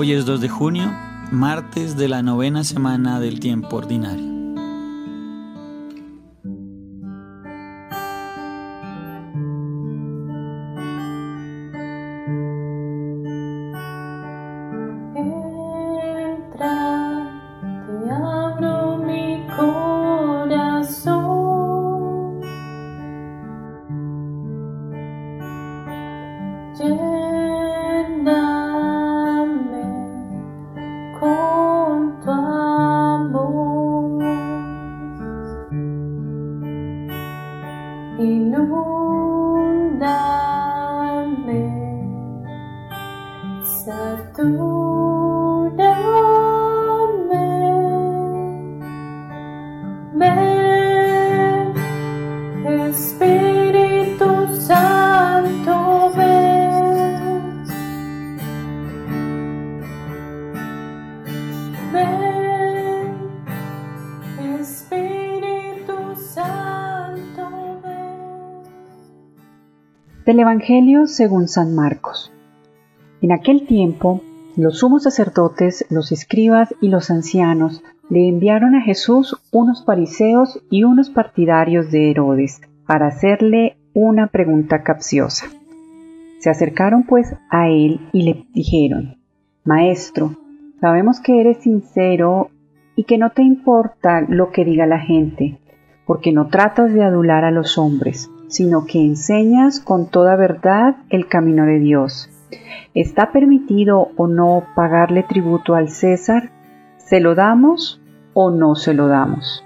Hoy es 2 de junio, martes de la novena semana del tiempo ordinario. Del Evangelio según San Marcos. En aquel tiempo, los sumos sacerdotes, los escribas y los ancianos le enviaron a Jesús unos fariseos y unos partidarios de Herodes para hacerle una pregunta capciosa. Se acercaron pues a él y le dijeron, Maestro, sabemos que eres sincero y que no te importa lo que diga la gente, porque no tratas de adular a los hombres sino que enseñas con toda verdad el camino de Dios. ¿Está permitido o no pagarle tributo al César? ¿Se lo damos o no se lo damos?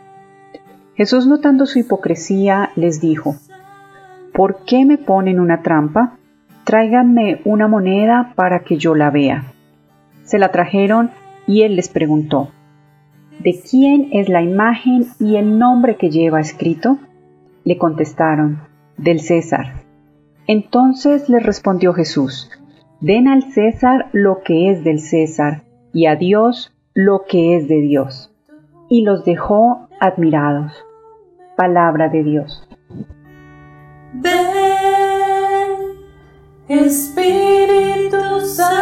Jesús, notando su hipocresía, les dijo, ¿Por qué me ponen una trampa? Tráiganme una moneda para que yo la vea. Se la trajeron y él les preguntó, ¿De quién es la imagen y el nombre que lleva escrito? Le contestaron, del César. Entonces le respondió Jesús, den al César lo que es del César y a Dios lo que es de Dios. Y los dejó admirados. Palabra de Dios. Espíritu Santo,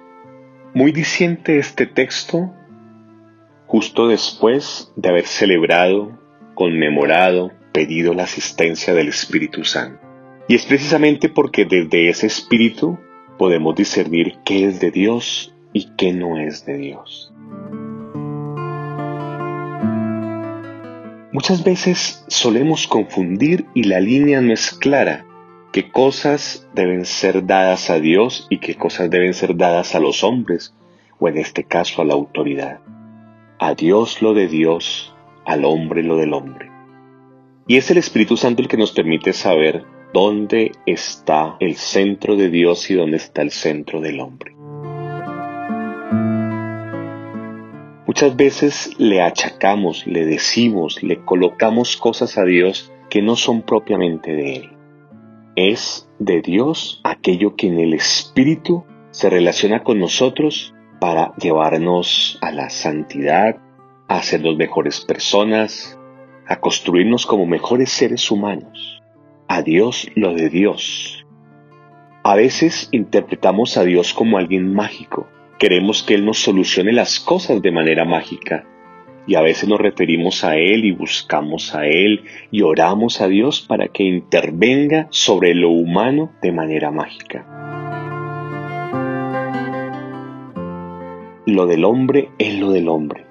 muy diciente este texto justo después de haber celebrado, conmemorado, pedido la asistencia del Espíritu Santo. Y es precisamente porque desde ese Espíritu podemos discernir qué es de Dios y qué no es de Dios. Muchas veces solemos confundir y la línea no es clara qué cosas deben ser dadas a Dios y qué cosas deben ser dadas a los hombres, o en este caso a la autoridad. A Dios lo de Dios, al hombre lo del hombre. Y es el Espíritu Santo el que nos permite saber dónde está el centro de Dios y dónde está el centro del hombre. Muchas veces le achacamos, le decimos, le colocamos cosas a Dios que no son propiamente de Él es de Dios aquello que en el Espíritu se relaciona con nosotros para llevarnos a la santidad, a los mejores personas, a construirnos como mejores seres humanos. A Dios lo de Dios. A veces interpretamos a Dios como alguien mágico. Queremos que Él nos solucione las cosas de manera mágica y a veces nos referimos a Él y buscamos a Él y oramos a Dios para que intervenga sobre lo humano de manera mágica. lo del hombre es lo del hombre.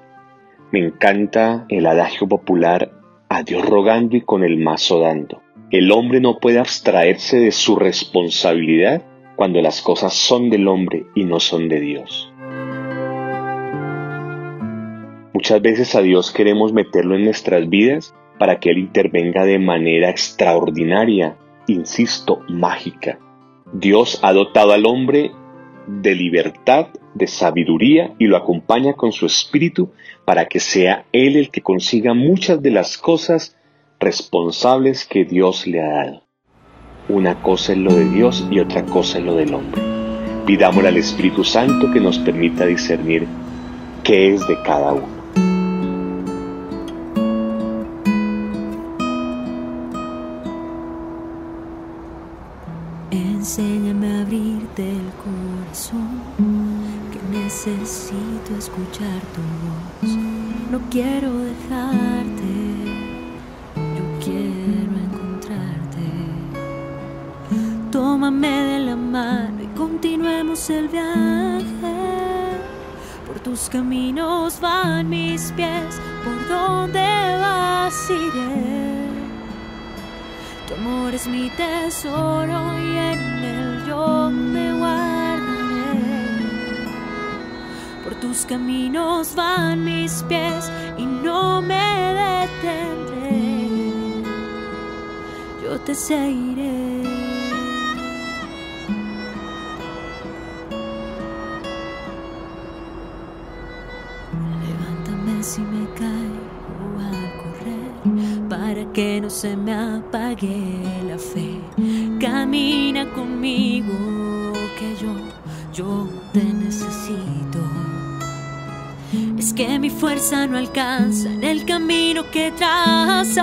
Me encanta el adagio popular a Dios rogando y con el mazo dando. El hombre no puede abstraerse de su responsabilidad cuando las cosas son del hombre y no son de Dios. Muchas veces a Dios queremos meterlo en nuestras vidas para que Él intervenga de manera extraordinaria, insisto, mágica. Dios ha dotado al hombre de libertad, de sabiduría y lo acompaña con su espíritu para que sea Él el que consiga muchas de las cosas responsables que Dios le ha dado. Una cosa es lo de Dios y otra cosa es lo del hombre. Pidámosle al Espíritu Santo que nos permita discernir qué es de cada uno. Enséñame a abrirte el corazón, que necesito escuchar tu voz. No quiero dejarte, yo quiero encontrarte. Tómame de la mano y continuemos el viaje. Por tus caminos van mis pies, por donde vas iré. Tu amor es mi tesoro y en él yo me guardaré. Por tus caminos van mis pies y no me detendré. Yo te seguiré. Para que no se me apague la fe. Camina conmigo que yo, yo te necesito. Es que mi fuerza no alcanza en el camino que trazas.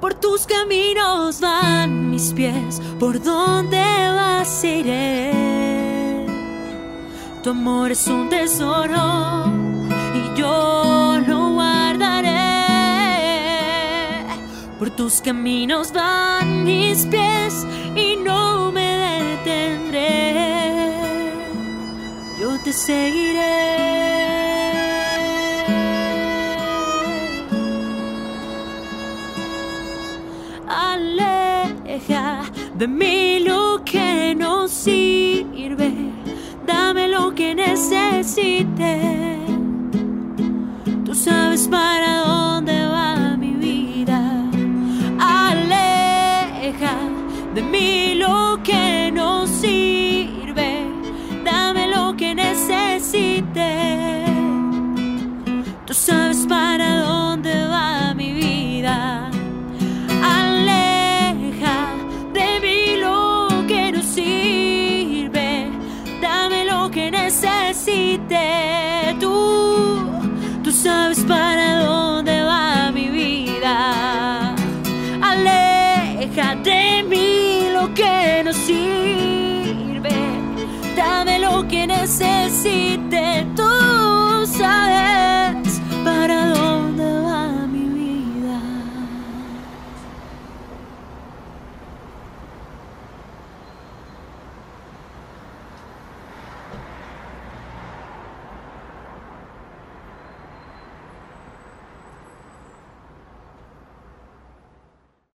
Por tus caminos van mis pies, por donde vas iré. Tu amor es un tesoro yo lo guardaré. Por tus caminos van mis pies y no me detendré. Yo te seguiré. Aleja de mí lo que no sirve, dame lo que necesite. Mí